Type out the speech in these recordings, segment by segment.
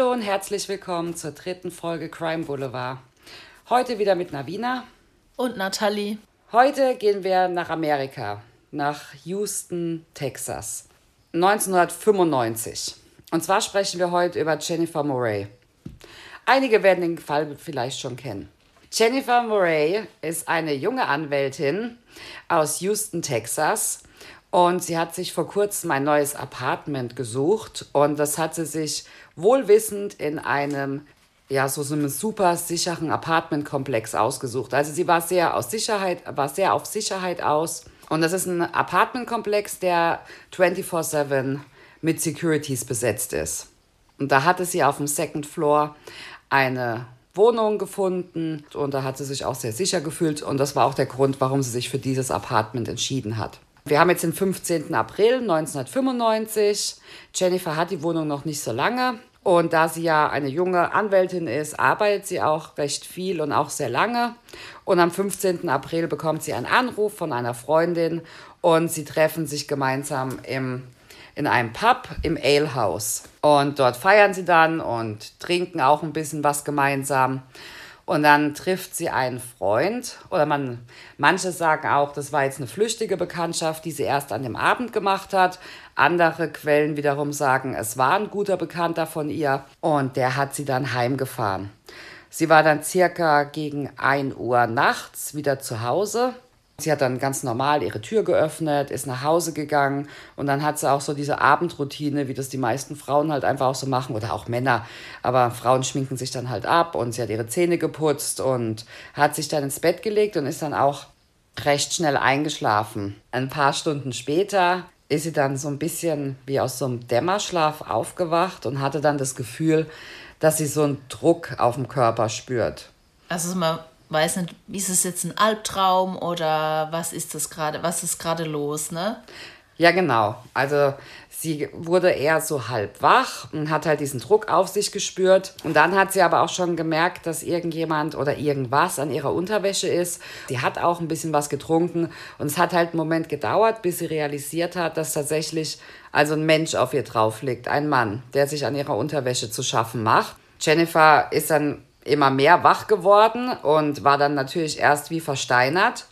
Hallo und herzlich willkommen zur dritten Folge Crime Boulevard. Heute wieder mit Navina. Und Nathalie. Heute gehen wir nach Amerika, nach Houston, Texas. 1995. Und zwar sprechen wir heute über Jennifer Murray. Einige werden den Fall vielleicht schon kennen. Jennifer Murray ist eine junge Anwältin aus Houston, Texas. Und sie hat sich vor kurzem ein neues Apartment gesucht. Und das hat sie sich wohlwissend in einem, ja, so, einem super sicheren Apartmentkomplex ausgesucht. Also sie war sehr aus Sicherheit, war sehr auf Sicherheit aus. Und das ist ein Apartmentkomplex, der 24-7 mit Securities besetzt ist. Und da hatte sie auf dem Second Floor eine Wohnung gefunden und da hat sie sich auch sehr sicher gefühlt und das war auch der Grund, warum sie sich für dieses Apartment entschieden hat. Wir haben jetzt den 15. April 1995. Jennifer hat die Wohnung noch nicht so lange. Und da sie ja eine junge Anwältin ist, arbeitet sie auch recht viel und auch sehr lange. Und am 15. April bekommt sie einen Anruf von einer Freundin und sie treffen sich gemeinsam im in einem Pub im Ale House. Und dort feiern sie dann und trinken auch ein bisschen was gemeinsam. Und dann trifft sie einen Freund oder man, manche sagen auch, das war jetzt eine flüchtige Bekanntschaft, die sie erst an dem Abend gemacht hat. Andere Quellen wiederum sagen, es war ein guter Bekannter von ihr und der hat sie dann heimgefahren. Sie war dann circa gegen 1 Uhr nachts wieder zu Hause Sie hat dann ganz normal ihre Tür geöffnet, ist nach Hause gegangen und dann hat sie auch so diese Abendroutine, wie das die meisten Frauen halt einfach auch so machen oder auch Männer. Aber Frauen schminken sich dann halt ab und sie hat ihre Zähne geputzt und hat sich dann ins Bett gelegt und ist dann auch recht schnell eingeschlafen. Ein paar Stunden später ist sie dann so ein bisschen wie aus so einem Dämmerschlaf aufgewacht und hatte dann das Gefühl, dass sie so einen Druck auf dem Körper spürt. Also mal weiß nicht, ist es jetzt ein Albtraum oder was ist das gerade, was ist gerade los, ne? Ja, genau. Also sie wurde eher so halb wach und hat halt diesen Druck auf sich gespürt. Und dann hat sie aber auch schon gemerkt, dass irgendjemand oder irgendwas an ihrer Unterwäsche ist. Sie hat auch ein bisschen was getrunken und es hat halt einen Moment gedauert, bis sie realisiert hat, dass tatsächlich also ein Mensch auf ihr drauf liegt, ein Mann, der sich an ihrer Unterwäsche zu schaffen macht. Jennifer ist dann immer mehr wach geworden und war dann natürlich erst wie versteinert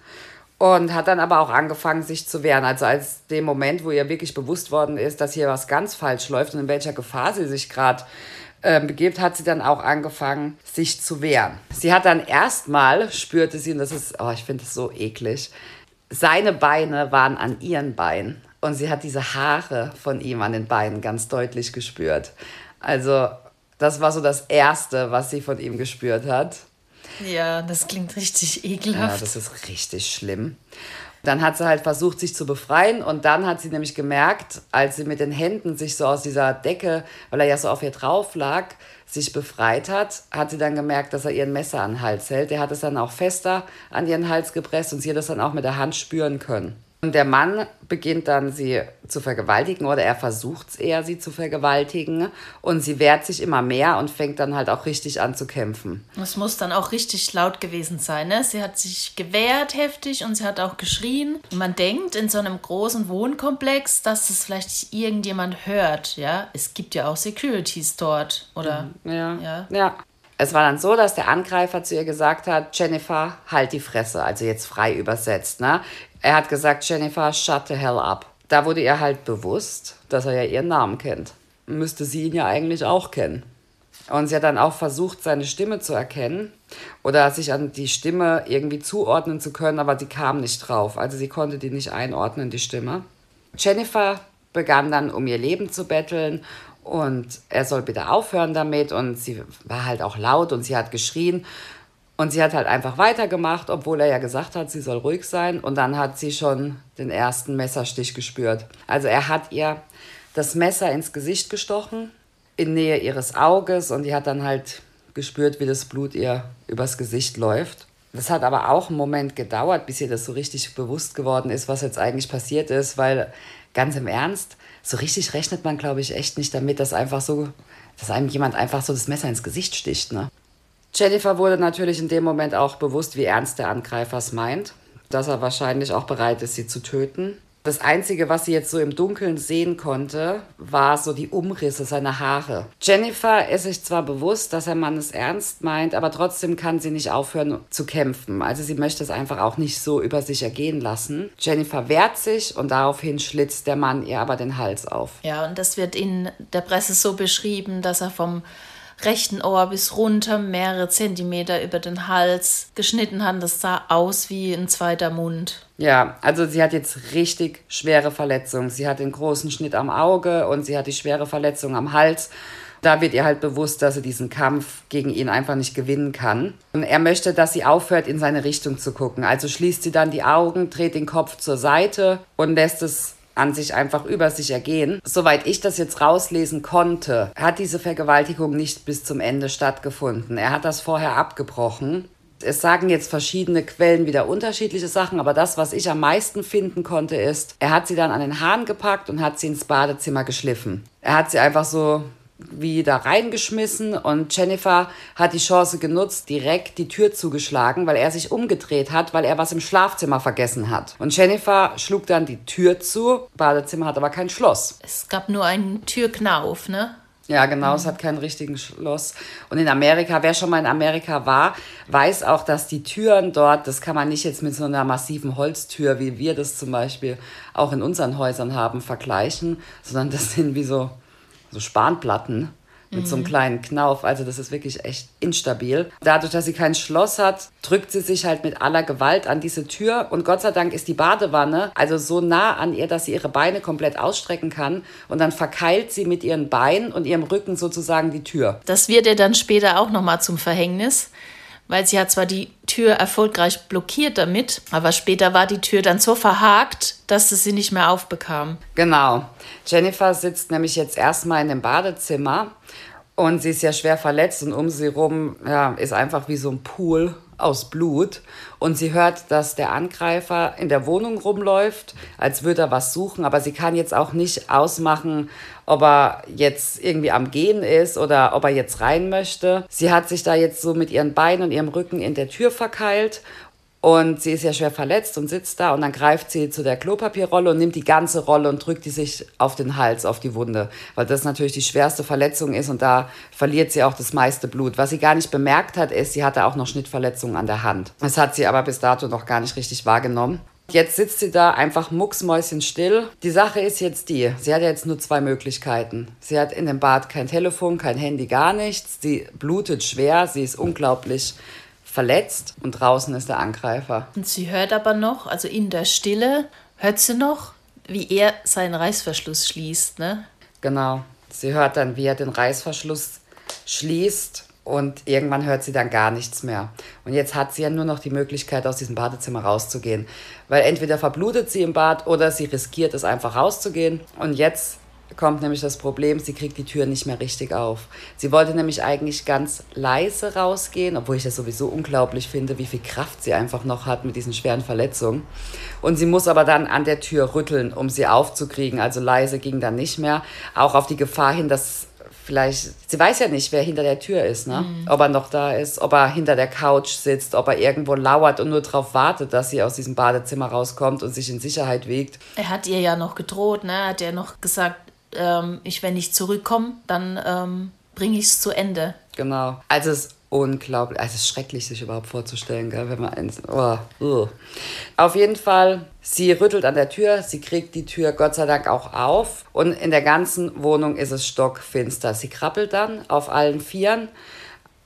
und hat dann aber auch angefangen, sich zu wehren. Also als dem Moment, wo ihr wirklich bewusst worden ist, dass hier was ganz falsch läuft und in welcher Gefahr sie sich gerade äh, begibt, hat sie dann auch angefangen, sich zu wehren. Sie hat dann erstmal, spürte sie, und das ist, oh, ich finde das so eklig, seine Beine waren an ihren Beinen und sie hat diese Haare von ihm an den Beinen ganz deutlich gespürt. Also das war so das Erste, was sie von ihm gespürt hat. Ja, das klingt richtig ekelhaft. Ja, das ist richtig schlimm. Dann hat sie halt versucht, sich zu befreien und dann hat sie nämlich gemerkt, als sie mit den Händen sich so aus dieser Decke, weil er ja so auf ihr drauf lag, sich befreit hat, hat sie dann gemerkt, dass er ihren Messer an den Hals hält. Er hat es dann auch fester an ihren Hals gepresst und sie hat das dann auch mit der Hand spüren können. Und der Mann beginnt dann, sie zu vergewaltigen oder er versucht es eher, sie zu vergewaltigen. Und sie wehrt sich immer mehr und fängt dann halt auch richtig an zu kämpfen. Es muss dann auch richtig laut gewesen sein. Ne? Sie hat sich gewehrt heftig und sie hat auch geschrien. Und man denkt in so einem großen Wohnkomplex, dass es vielleicht irgendjemand hört. Ja, es gibt ja auch Securities dort, oder? Ja. ja. ja. Es war dann so, dass der Angreifer zu ihr gesagt hat, Jennifer, halt die Fresse, also jetzt frei übersetzt. Ne? Er hat gesagt, Jennifer, shut the hell up. Da wurde ihr halt bewusst, dass er ja ihren Namen kennt. Müsste sie ihn ja eigentlich auch kennen. Und sie hat dann auch versucht, seine Stimme zu erkennen oder sich an die Stimme irgendwie zuordnen zu können, aber sie kam nicht drauf. Also sie konnte die nicht einordnen, die Stimme. Jennifer begann dann, um ihr Leben zu betteln und er soll bitte aufhören damit. Und sie war halt auch laut und sie hat geschrien. Und sie hat halt einfach weitergemacht, obwohl er ja gesagt hat, sie soll ruhig sein. Und dann hat sie schon den ersten Messerstich gespürt. Also er hat ihr das Messer ins Gesicht gestochen, in Nähe ihres Auges. Und die hat dann halt gespürt, wie das Blut ihr übers Gesicht läuft. Das hat aber auch einen Moment gedauert, bis ihr das so richtig bewusst geworden ist, was jetzt eigentlich passiert ist, weil ganz im Ernst, so richtig rechnet man, glaube ich, echt nicht damit, dass einfach so, dass einem jemand einfach so das Messer ins Gesicht sticht, ne? Jennifer wurde natürlich in dem Moment auch bewusst, wie ernst der Angreifer es meint, dass er wahrscheinlich auch bereit ist, sie zu töten. Das Einzige, was sie jetzt so im Dunkeln sehen konnte, war so die Umrisse seiner Haare. Jennifer ist sich zwar bewusst, dass der Mann es ernst meint, aber trotzdem kann sie nicht aufhören zu kämpfen. Also sie möchte es einfach auch nicht so über sich ergehen lassen. Jennifer wehrt sich und daraufhin schlitzt der Mann ihr aber den Hals auf. Ja, und das wird in der Presse so beschrieben, dass er vom rechten Ohr bis runter mehrere Zentimeter über den Hals geschnitten hat. Das sah aus wie ein zweiter Mund. Ja, also sie hat jetzt richtig schwere Verletzungen. Sie hat den großen Schnitt am Auge und sie hat die schwere Verletzung am Hals. Da wird ihr halt bewusst, dass sie diesen Kampf gegen ihn einfach nicht gewinnen kann. Und er möchte, dass sie aufhört, in seine Richtung zu gucken. Also schließt sie dann die Augen, dreht den Kopf zur Seite und lässt es an sich einfach über sich ergehen. Soweit ich das jetzt rauslesen konnte, hat diese Vergewaltigung nicht bis zum Ende stattgefunden. Er hat das vorher abgebrochen. Es sagen jetzt verschiedene Quellen wieder unterschiedliche Sachen, aber das, was ich am meisten finden konnte, ist, er hat sie dann an den Haaren gepackt und hat sie ins Badezimmer geschliffen. Er hat sie einfach so wie da reingeschmissen und Jennifer hat die Chance genutzt, direkt die Tür zugeschlagen, weil er sich umgedreht hat, weil er was im Schlafzimmer vergessen hat. Und Jennifer schlug dann die Tür zu, Badezimmer hat aber kein Schloss. Es gab nur einen Türknauf, ne? Ja, genau, es hat keinen richtigen Schloss. Und in Amerika, wer schon mal in Amerika war, weiß auch, dass die Türen dort, das kann man nicht jetzt mit so einer massiven Holztür, wie wir das zum Beispiel auch in unseren Häusern haben, vergleichen, sondern das sind wie so so Spanplatten mit mhm. so einem mhm. kleinen Knauf. Also das ist wirklich echt instabil. Dadurch, dass sie kein Schloss hat, drückt sie sich halt mit aller Gewalt an diese Tür. Und Gott sei Dank ist die Badewanne also so nah an ihr, dass sie ihre Beine komplett ausstrecken kann. Und dann verkeilt sie mit ihren Beinen und ihrem Rücken sozusagen die Tür. Das wird ihr dann später auch nochmal zum Verhängnis weil sie hat zwar die Tür erfolgreich blockiert damit, aber später war die Tür dann so verhakt, dass sie sie nicht mehr aufbekam. Genau. Jennifer sitzt nämlich jetzt erstmal in dem Badezimmer und sie ist ja schwer verletzt und um sie rum ja, ist einfach wie so ein Pool aus Blut. Und sie hört, dass der Angreifer in der Wohnung rumläuft, als würde er was suchen. Aber sie kann jetzt auch nicht ausmachen, ob er jetzt irgendwie am Gehen ist oder ob er jetzt rein möchte. Sie hat sich da jetzt so mit ihren Beinen und ihrem Rücken in der Tür verkeilt und sie ist ja schwer verletzt und sitzt da und dann greift sie zu der Klopapierrolle und nimmt die ganze Rolle und drückt die sich auf den Hals, auf die Wunde, weil das natürlich die schwerste Verletzung ist und da verliert sie auch das meiste Blut. Was sie gar nicht bemerkt hat, ist, sie hatte auch noch Schnittverletzungen an der Hand. Das hat sie aber bis dato noch gar nicht richtig wahrgenommen. Jetzt sitzt sie da einfach mucksmäuschenstill. Die Sache ist jetzt die, sie hat jetzt nur zwei Möglichkeiten. Sie hat in dem Bad kein Telefon, kein Handy, gar nichts. Sie blutet schwer, sie ist unglaublich verletzt und draußen ist der Angreifer. Und sie hört aber noch, also in der Stille, hört sie noch, wie er seinen Reißverschluss schließt, ne? Genau. Sie hört dann, wie er den Reißverschluss schließt und irgendwann hört sie dann gar nichts mehr. Und jetzt hat sie ja nur noch die Möglichkeit, aus diesem Badezimmer rauszugehen. Weil entweder verblutet sie im Bad oder sie riskiert es einfach rauszugehen. Und jetzt kommt nämlich das Problem, sie kriegt die Tür nicht mehr richtig auf. Sie wollte nämlich eigentlich ganz leise rausgehen, obwohl ich das sowieso unglaublich finde, wie viel Kraft sie einfach noch hat mit diesen schweren Verletzungen. Und sie muss aber dann an der Tür rütteln, um sie aufzukriegen. Also leise ging dann nicht mehr. Auch auf die Gefahr hin, dass vielleicht, sie weiß ja nicht, wer hinter der Tür ist, ne? Mhm. Ob er noch da ist, ob er hinter der Couch sitzt, ob er irgendwo lauert und nur darauf wartet, dass sie aus diesem Badezimmer rauskommt und sich in Sicherheit wiegt. Er hat ihr ja noch gedroht, ne? Er hat ja noch gesagt, ähm, ich, wenn ich zurückkomme, dann ähm, bringe ich es zu Ende. Genau. Also es ist unglaublich, also es ist schrecklich, sich überhaupt vorzustellen, gell, wenn man eins. Oh, oh. Auf jeden Fall, sie rüttelt an der Tür, sie kriegt die Tür Gott sei Dank auch auf und in der ganzen Wohnung ist es stockfinster. Sie krabbelt dann auf allen Vieren,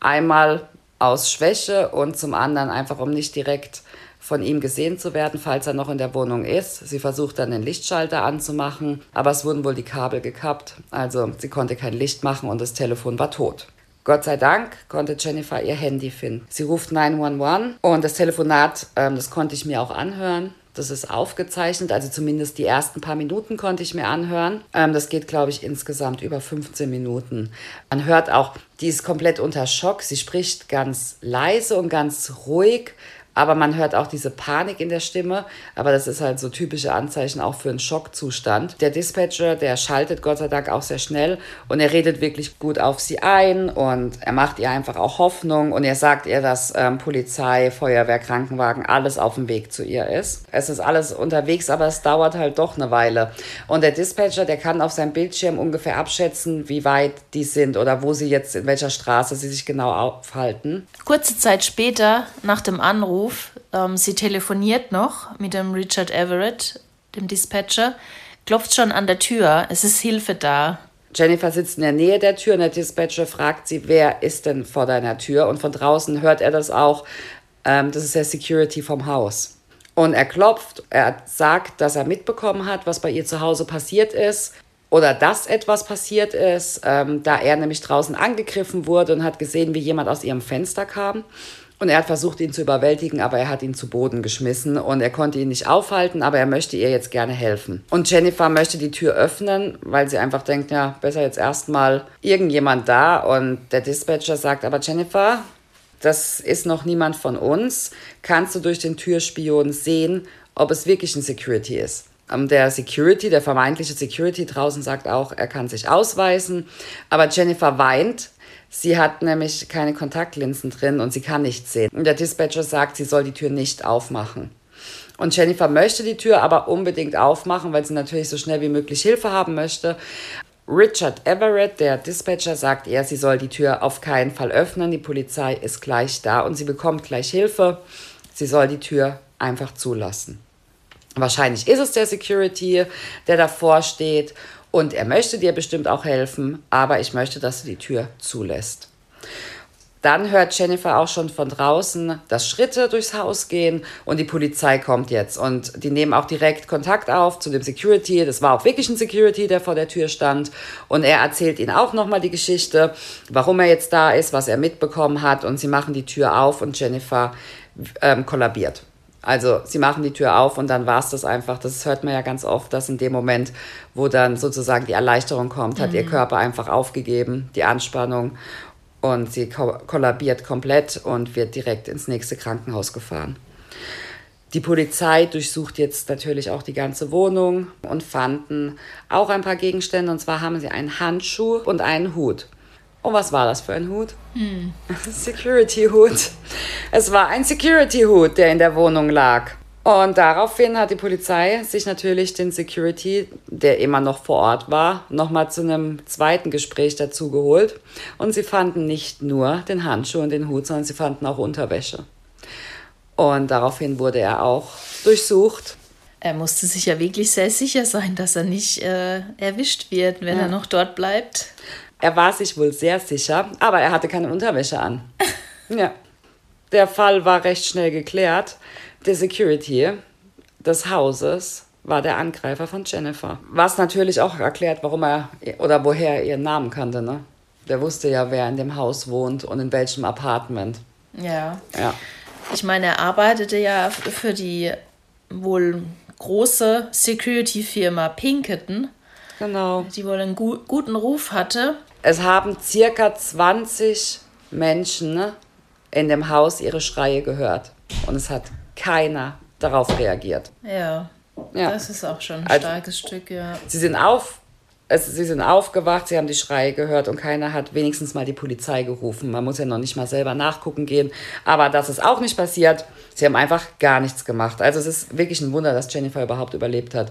einmal aus Schwäche und zum anderen einfach, um nicht direkt von ihm gesehen zu werden, falls er noch in der Wohnung ist. Sie versucht dann den Lichtschalter anzumachen, aber es wurden wohl die Kabel gekappt, also sie konnte kein Licht machen und das Telefon war tot. Gott sei Dank konnte Jennifer ihr Handy finden. Sie ruft 911 und das Telefonat, ähm, das konnte ich mir auch anhören. Das ist aufgezeichnet, also zumindest die ersten paar Minuten konnte ich mir anhören. Ähm, das geht, glaube ich, insgesamt über 15 Minuten. Man hört auch, die ist komplett unter Schock. Sie spricht ganz leise und ganz ruhig, aber man hört auch diese Panik in der Stimme. Aber das ist halt so typische Anzeichen auch für einen Schockzustand. Der Dispatcher, der schaltet Gott sei Dank auch sehr schnell und er redet wirklich gut auf sie ein und er macht ihr einfach auch Hoffnung und er sagt ihr, dass ähm, Polizei, Feuerwehr, Krankenwagen, alles auf dem Weg zu ihr ist. Es ist alles unterwegs, aber es dauert halt doch eine Weile. Und der Dispatcher, der kann auf seinem Bildschirm ungefähr abschätzen, wie weit die sind oder wo sie jetzt, in welcher Straße sie sich genau aufhalten. Kurze Zeit später, nach dem Anruf, ähm, sie telefoniert noch mit dem Richard Everett, dem Dispatcher, klopft schon an der Tür, es ist Hilfe da. Jennifer sitzt in der Nähe der Tür und der Dispatcher fragt sie, wer ist denn vor deiner Tür? Und von draußen hört er das auch. Ähm, das ist der Security vom Haus. Und er klopft, er sagt, dass er mitbekommen hat, was bei ihr zu Hause passiert ist oder dass etwas passiert ist, ähm, da er nämlich draußen angegriffen wurde und hat gesehen, wie jemand aus ihrem Fenster kam. Und er hat versucht, ihn zu überwältigen, aber er hat ihn zu Boden geschmissen und er konnte ihn nicht aufhalten, aber er möchte ihr jetzt gerne helfen. Und Jennifer möchte die Tür öffnen, weil sie einfach denkt, ja, besser jetzt erstmal irgendjemand da. Und der Dispatcher sagt, aber Jennifer, das ist noch niemand von uns. Kannst du durch den Türspion sehen, ob es wirklich ein Security ist? Der Security, der vermeintliche Security draußen sagt auch, er kann sich ausweisen. Aber Jennifer weint Sie hat nämlich keine Kontaktlinsen drin und sie kann nichts sehen. Und der Dispatcher sagt, sie soll die Tür nicht aufmachen. Und Jennifer möchte die Tür aber unbedingt aufmachen, weil sie natürlich so schnell wie möglich Hilfe haben möchte. Richard Everett, der Dispatcher, sagt ihr, sie soll die Tür auf keinen Fall öffnen. Die Polizei ist gleich da und sie bekommt gleich Hilfe. Sie soll die Tür einfach zulassen. Wahrscheinlich ist es der Security, der davor steht und er möchte dir bestimmt auch helfen, aber ich möchte, dass du die Tür zulässt. Dann hört Jennifer auch schon von draußen, dass Schritte durchs Haus gehen und die Polizei kommt jetzt. Und die nehmen auch direkt Kontakt auf zu dem Security. Das war auch wirklich ein Security, der vor der Tür stand. Und er erzählt ihnen auch nochmal die Geschichte, warum er jetzt da ist, was er mitbekommen hat. Und sie machen die Tür auf und Jennifer ähm, kollabiert. Also sie machen die Tür auf und dann war es das einfach. Das hört man ja ganz oft, dass in dem Moment, wo dann sozusagen die Erleichterung kommt, hat mhm. ihr Körper einfach aufgegeben, die Anspannung und sie ko kollabiert komplett und wird direkt ins nächste Krankenhaus gefahren. Die Polizei durchsucht jetzt natürlich auch die ganze Wohnung und fanden auch ein paar Gegenstände. Und zwar haben sie einen Handschuh und einen Hut. Und was war das für ein Hut? Hm. Security-Hut. Es war ein Security-Hut, der in der Wohnung lag. Und daraufhin hat die Polizei sich natürlich den Security, der immer noch vor Ort war, nochmal zu einem zweiten Gespräch dazu geholt. Und sie fanden nicht nur den Handschuh und den Hut, sondern sie fanden auch Unterwäsche. Und daraufhin wurde er auch durchsucht. Er musste sich ja wirklich sehr sicher sein, dass er nicht äh, erwischt wird, wenn ja. er noch dort bleibt. Er war sich wohl sehr sicher, aber er hatte keine Unterwäsche an. ja. Der Fall war recht schnell geklärt. Der Security des Hauses war der Angreifer von Jennifer. Was natürlich auch erklärt, warum er oder woher er ihren Namen kannte. Ne? Der wusste ja, wer in dem Haus wohnt und in welchem Apartment. Ja. ja. Ich meine, er arbeitete ja für die wohl große Security-Firma Pinkerton. Genau. Die wohl einen gu guten Ruf hatte. Es haben circa 20 Menschen ne, in dem Haus ihre Schreie gehört. Und es hat keiner darauf reagiert. Ja. ja. Das ist auch schon ein also, starkes Stück, ja. Sie sind auf. Es, sie sind aufgewacht, sie haben die Schreie gehört und keiner hat wenigstens mal die Polizei gerufen. Man muss ja noch nicht mal selber nachgucken gehen. Aber das ist auch nicht passiert. Sie haben einfach gar nichts gemacht. Also es ist wirklich ein Wunder, dass Jennifer überhaupt überlebt hat.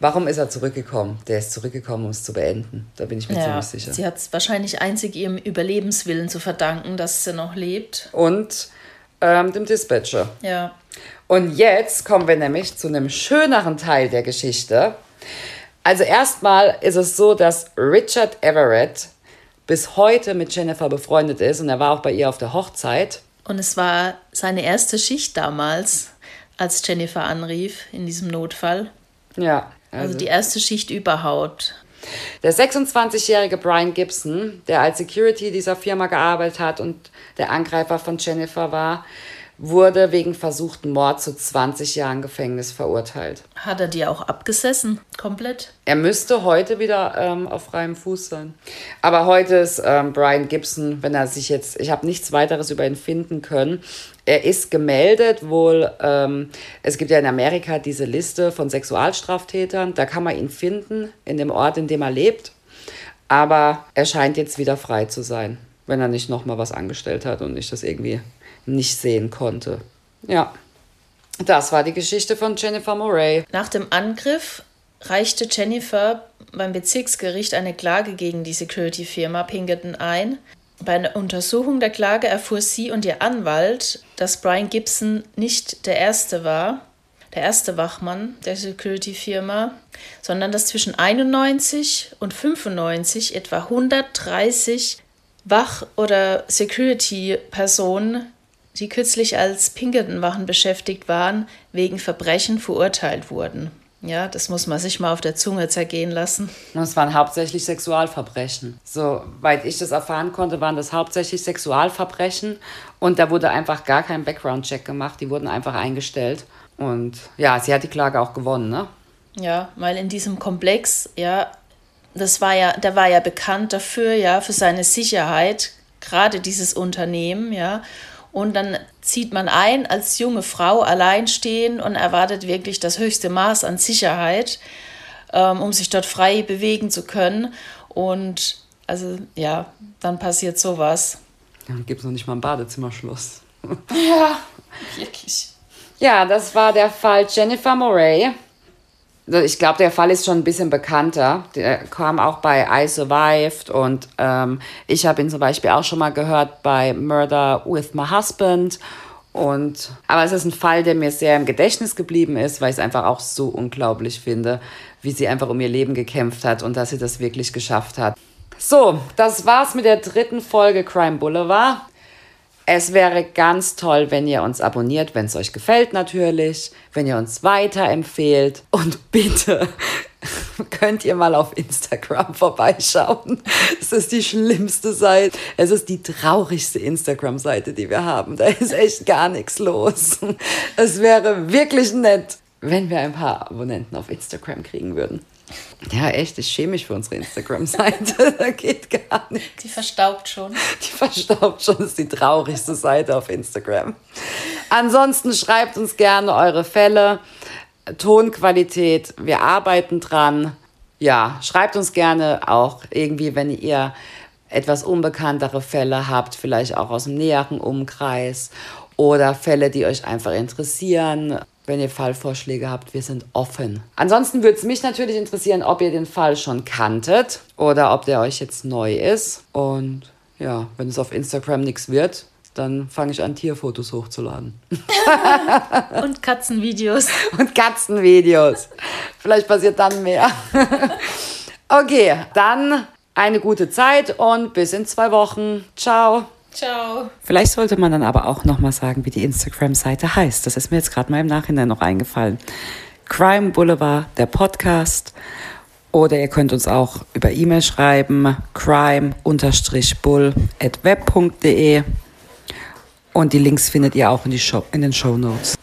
Warum ist er zurückgekommen? Der ist zurückgekommen, um es zu beenden. Da bin ich mir ja, ziemlich sicher. Sie hat es wahrscheinlich einzig ihrem Überlebenswillen zu verdanken, dass sie noch lebt. Und ähm, dem Dispatcher. Ja. Und jetzt kommen wir nämlich zu einem schöneren Teil der Geschichte. Also erstmal ist es so, dass Richard Everett bis heute mit Jennifer befreundet ist und er war auch bei ihr auf der Hochzeit. Und es war seine erste Schicht damals, als Jennifer anrief in diesem Notfall. Ja. Also, also die erste Schicht überhaupt. Der 26-jährige Brian Gibson, der als Security dieser Firma gearbeitet hat und der Angreifer von Jennifer war, wurde wegen versuchten Mord zu 20 Jahren Gefängnis verurteilt. Hat er die auch abgesessen? Komplett? Er müsste heute wieder ähm, auf freiem Fuß sein. Aber heute ist ähm, Brian Gibson, wenn er sich jetzt, ich habe nichts weiteres über ihn finden können. Er ist gemeldet, wohl, ähm, es gibt ja in Amerika diese Liste von Sexualstraftätern, da kann man ihn finden, in dem Ort, in dem er lebt. Aber er scheint jetzt wieder frei zu sein, wenn er nicht nochmal was angestellt hat und ich das irgendwie nicht sehen konnte. Ja, das war die Geschichte von Jennifer Murray. Nach dem Angriff reichte Jennifer beim Bezirksgericht eine Klage gegen die Security-Firma Pinkerton ein. Bei einer Untersuchung der Klage erfuhr sie und ihr Anwalt, dass Brian Gibson nicht der Erste war, der erste Wachmann der Security-Firma, sondern dass zwischen 91 und 95 etwa 130 Wach- oder Security-Personen die kürzlich als Pinkerton-Wachen beschäftigt waren, wegen Verbrechen verurteilt wurden. Ja, das muss man sich mal auf der Zunge zergehen lassen. Es waren hauptsächlich Sexualverbrechen. Soweit ich das erfahren konnte, waren das hauptsächlich Sexualverbrechen. Und da wurde einfach gar kein Background-Check gemacht. Die wurden einfach eingestellt. Und ja, sie hat die Klage auch gewonnen, ne? Ja, weil in diesem Komplex, ja, das war ja, der war ja bekannt dafür, ja, für seine Sicherheit, gerade dieses Unternehmen, ja. Und dann zieht man ein als junge Frau alleinstehen und erwartet wirklich das höchste Maß an Sicherheit, ähm, um sich dort frei bewegen zu können. Und also ja, dann passiert sowas. Dann gibt es noch nicht mal einen Badezimmerschluss. Ja, wirklich. Ja, das war der Fall Jennifer Moray. Also ich glaube, der Fall ist schon ein bisschen bekannter. Der kam auch bei I Survived und ähm, ich habe ihn zum Beispiel auch schon mal gehört bei Murder with My Husband. Und, aber es ist ein Fall, der mir sehr im Gedächtnis geblieben ist, weil ich es einfach auch so unglaublich finde, wie sie einfach um ihr Leben gekämpft hat und dass sie das wirklich geschafft hat. So, das war's mit der dritten Folge Crime Boulevard. Es wäre ganz toll, wenn ihr uns abonniert, wenn es euch gefällt natürlich, wenn ihr uns weiterempfehlt und bitte könnt ihr mal auf Instagram vorbeischauen. Es ist die schlimmste Seite. Es ist die traurigste Instagram-Seite, die wir haben. Da ist echt gar nichts los. Es wäre wirklich nett, wenn wir ein paar Abonnenten auf Instagram kriegen würden. Ja, echt, ich schäme mich für unsere Instagram-Seite. da geht gar nichts. Die verstaubt schon. Die verstaubt schon, ist die traurigste Seite auf Instagram. Ansonsten schreibt uns gerne eure Fälle, Tonqualität, wir arbeiten dran. Ja, schreibt uns gerne auch irgendwie, wenn ihr etwas unbekanntere Fälle habt, vielleicht auch aus dem näheren Umkreis oder Fälle, die euch einfach interessieren wenn ihr Fallvorschläge habt, wir sind offen. Ansonsten würde es mich natürlich interessieren, ob ihr den Fall schon kanntet oder ob der euch jetzt neu ist. Und ja, wenn es auf Instagram nichts wird, dann fange ich an, Tierfotos hochzuladen. Und Katzenvideos. Und Katzenvideos. Vielleicht passiert dann mehr. okay, dann eine gute Zeit und bis in zwei Wochen. Ciao. Ciao. Vielleicht sollte man dann aber auch nochmal sagen, wie die Instagram-Seite heißt. Das ist mir jetzt gerade mal im Nachhinein noch eingefallen. Crime Boulevard, der Podcast. Oder ihr könnt uns auch über E-Mail schreiben, crime-bull at web.de. Und die Links findet ihr auch in, Show, in den Show Notes.